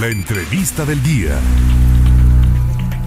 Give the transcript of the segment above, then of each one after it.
La entrevista del día.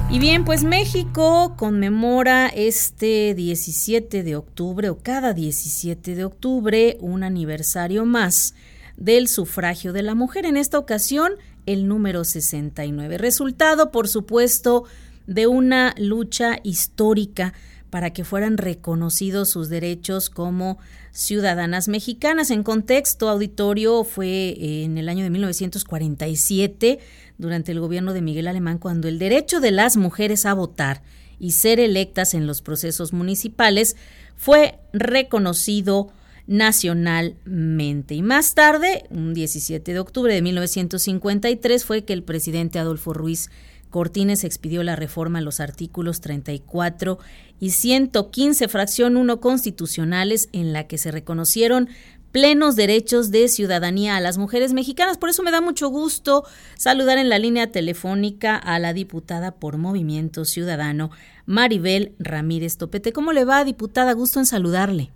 Y bien, pues México conmemora este 17 de octubre o cada 17 de octubre un aniversario más del sufragio de la mujer. En esta ocasión, el número 69. Resultado, por supuesto, de una lucha histórica para que fueran reconocidos sus derechos como ciudadanas mexicanas. En contexto, auditorio fue en el año de 1947, durante el gobierno de Miguel Alemán, cuando el derecho de las mujeres a votar y ser electas en los procesos municipales fue reconocido nacionalmente. Y más tarde, un 17 de octubre de 1953, fue que el presidente Adolfo Ruiz Cortines expidió la reforma a los artículos 34 y 115, fracción 1 constitucionales, en la que se reconocieron plenos derechos de ciudadanía a las mujeres mexicanas. Por eso me da mucho gusto saludar en la línea telefónica a la diputada por Movimiento Ciudadano, Maribel Ramírez Topete. ¿Cómo le va, diputada? Gusto en saludarle.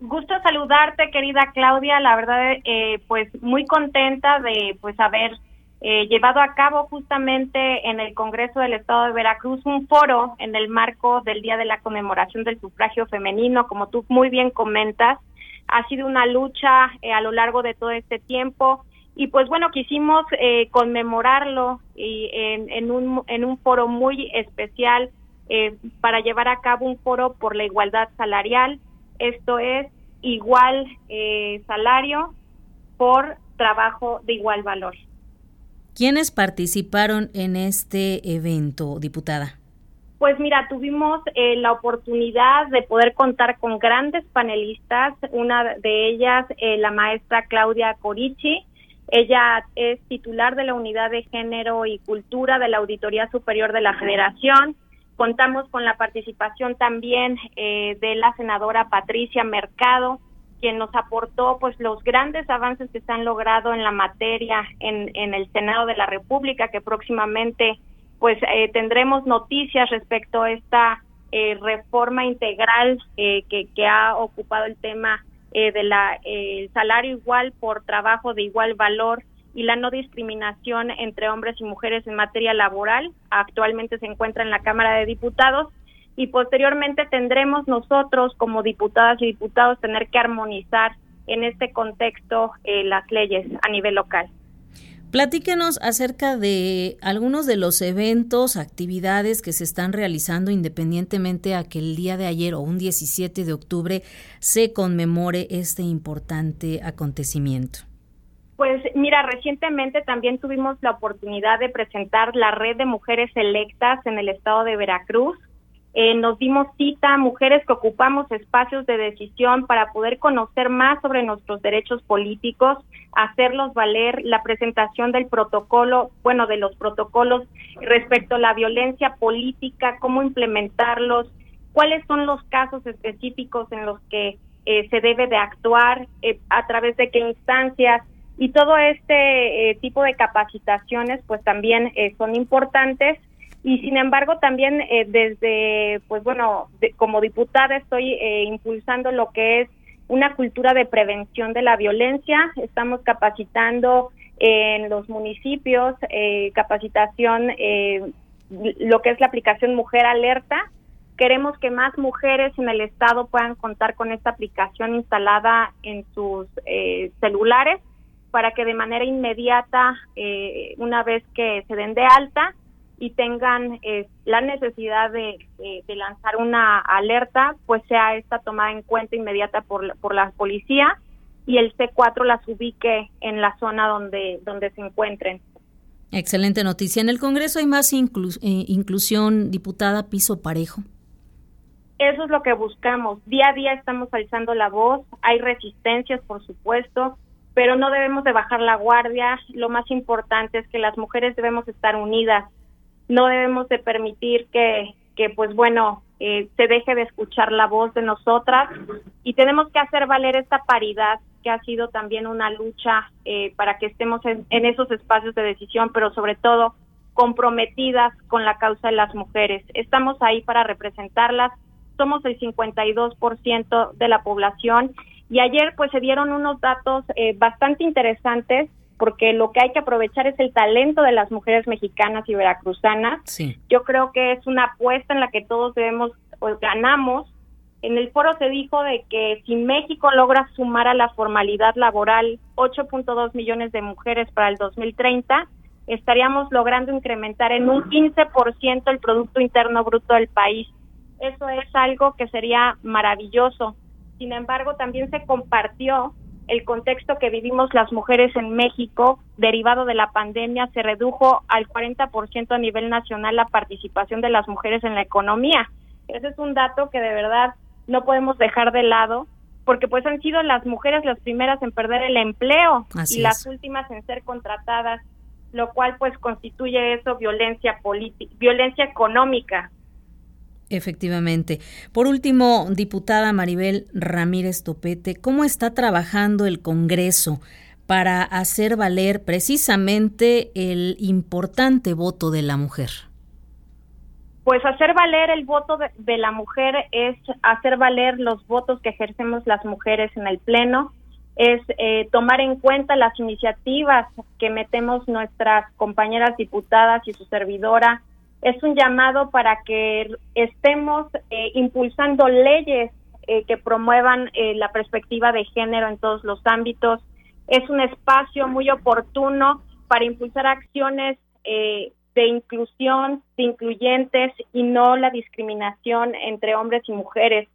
Gusto saludarte, querida Claudia. La verdad, eh, pues muy contenta de pues haber eh, llevado a cabo justamente en el Congreso del Estado de Veracruz un foro en el marco del Día de la Conmemoración del Sufragio Femenino, como tú muy bien comentas. Ha sido una lucha eh, a lo largo de todo este tiempo y pues bueno, quisimos eh, conmemorarlo y en, en, un, en un foro muy especial para llevar a cabo un foro por la igualdad salarial. Esto es igual salario por trabajo de igual valor. ¿Quiénes participaron en este evento, diputada? Pues mira, tuvimos eh, la oportunidad de poder contar con grandes panelistas, una de ellas eh, la maestra Claudia Corici, ella es titular de la Unidad de Género y Cultura de la Auditoría Superior de la Federación. Contamos con la participación también eh, de la senadora Patricia Mercado, quien nos aportó pues los grandes avances que se han logrado en la materia en, en el Senado de la República, que próximamente pues eh, tendremos noticias respecto a esta eh, reforma integral eh, que, ha ocupado el tema de la el salario igual por trabajo de igual valor y la no discriminación entre hombres y mujeres en materia laboral. Actualmente se encuentra en la Cámara de Diputados y posteriormente tendremos nosotros como diputadas y diputados tener que armonizar en este contexto eh, las leyes a nivel local. Platíquenos acerca de algunos de los eventos, actividades que se están realizando independientemente a que el día de ayer o un 17 de octubre se conmemore este importante acontecimiento. Pues mira, recientemente también tuvimos la oportunidad de presentar la red de mujeres electas en el estado de Veracruz. Eh, nos dimos cita mujeres que ocupamos espacios de decisión para poder conocer más sobre nuestros derechos políticos, hacerlos valer, la presentación del protocolo, bueno, de los protocolos respecto a la violencia política, cómo implementarlos, cuáles son los casos específicos en los que eh, se debe de actuar, eh, a través de qué instancias, y todo este tipo de capacitaciones pues también son importantes y sin embargo también eh, desde pues bueno como diputada estoy eh, impulsando lo que es una cultura de prevención de la violencia. Estamos capacitando en los municipios eh, capacitación lo que es la aplicación mujer alerta. Queremos que más mujeres en el estado puedan contar con esta aplicación instalada en sus celulares para que de manera inmediata una vez que se den de alta y tengan eh, la necesidad de, lanzar una alerta, pues sea esta tomada en cuenta inmediata por, por la policía y el C4 las ubique en la zona donde, donde se encuentren. Excelente noticia. En el Congreso hay más eh, inclusión, diputada, piso parejo. Eso es lo que buscamos. Día a día estamos alzando la voz, hay resistencias, por supuesto, pero no debemos de bajar la guardia. Lo más importante es que las mujeres debemos estar unidas no debemos de permitir que, que pues bueno, eh, se deje de escuchar la voz de nosotras. Y tenemos que hacer valer esta paridad que ha sido también una lucha eh, para que estemos en, esos espacios de decisión, pero sobre todo comprometidas con la causa de las mujeres. Estamos ahí para representarlas, somos el 52% de la población. Y ayer pues se dieron unos datos eh, bastante interesantes porque lo que hay que aprovechar es el talento de las mujeres mexicanas y veracruzanas. Yo creo que es una apuesta en la que todos debemos, o ganamos. En el foro se dijo de que si México logra sumar a la formalidad laboral 8.2 millones de mujeres para el 2030, estaríamos logrando incrementar en un 15% el Producto Interno Bruto del país. Eso es algo que sería maravilloso. Sin embargo, también se compartió el contexto que vivimos las mujeres en México, derivado de la pandemia, se redujo al 40% a nivel nacional la participación de las mujeres en la economía. Ese es un dato que de verdad no podemos dejar de lado, porque pues han sido las mujeres las primeras en perder el empleo y las últimas en ser contratadas, lo cual pues constituye eso violencia política, violencia económica Efectivamente. Por último, diputada Maribel Ramírez Topete, ¿cómo está trabajando el Congreso para hacer valer precisamente el importante voto de la mujer? Pues hacer valer el voto de, la mujer es hacer valer los votos que ejercemos las mujeres en el Pleno, es eh, tomar en cuenta las iniciativas que metemos nuestras compañeras diputadas y su servidora es un llamado para que estemos eh, impulsando leyes eh, que promuevan eh, la perspectiva de género en todos los ámbitos. Es un espacio muy oportuno para impulsar acciones de inclusión, de incluyentes y no la discriminación entre hombres y mujeres.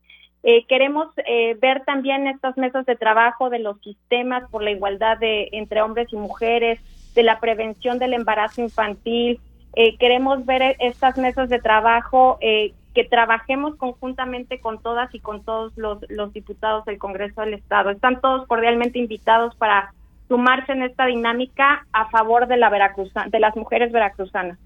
queremos ver también estas mesas de trabajo de los sistemas por la igualdad de entre hombres y mujeres, de la prevención del embarazo infantil, eh, queremos ver estas mesas de trabajo, eh, que trabajemos conjuntamente con todas y con todos los, los diputados del Congreso del Estado. Están todos cordialmente invitados para sumarse en esta dinámica a favor de la de las mujeres veracruzanas.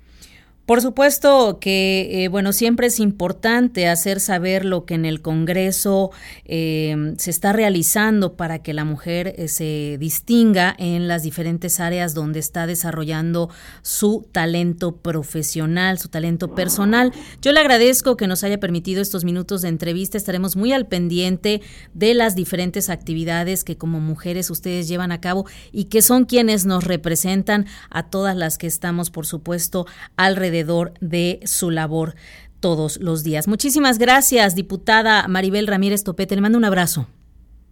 Por supuesto que, eh, bueno, siempre es importante hacer saber lo que en el Congreso eh, se está realizando para que la mujer eh, se distinga en las diferentes áreas donde está desarrollando su talento profesional, su talento personal. Yo le agradezco que nos haya permitido estos minutos de entrevista. Estaremos muy al pendiente de las diferentes actividades que como mujeres ustedes llevan a cabo y que son quienes nos representan a todas las que estamos, por supuesto, alrededor de su labor todos los días. Muchísimas gracias, diputada Maribel Ramírez Topete. Le mando un abrazo.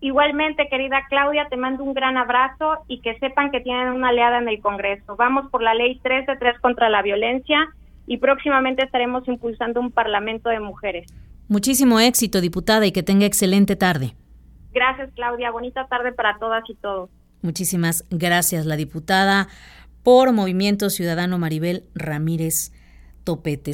Igualmente, querida Claudia, te mando un gran abrazo y que sepan que tienen una aliada en el Congreso. Vamos por la ley 3 de 3 contra la violencia y próximamente estaremos impulsando un Parlamento de mujeres. Muchísimo éxito, diputada, y que tenga excelente tarde. Gracias, Claudia. Bonita tarde para todas y todos. Muchísimas gracias, la diputada por Movimiento Ciudadano Maribel Ramírez Topetes.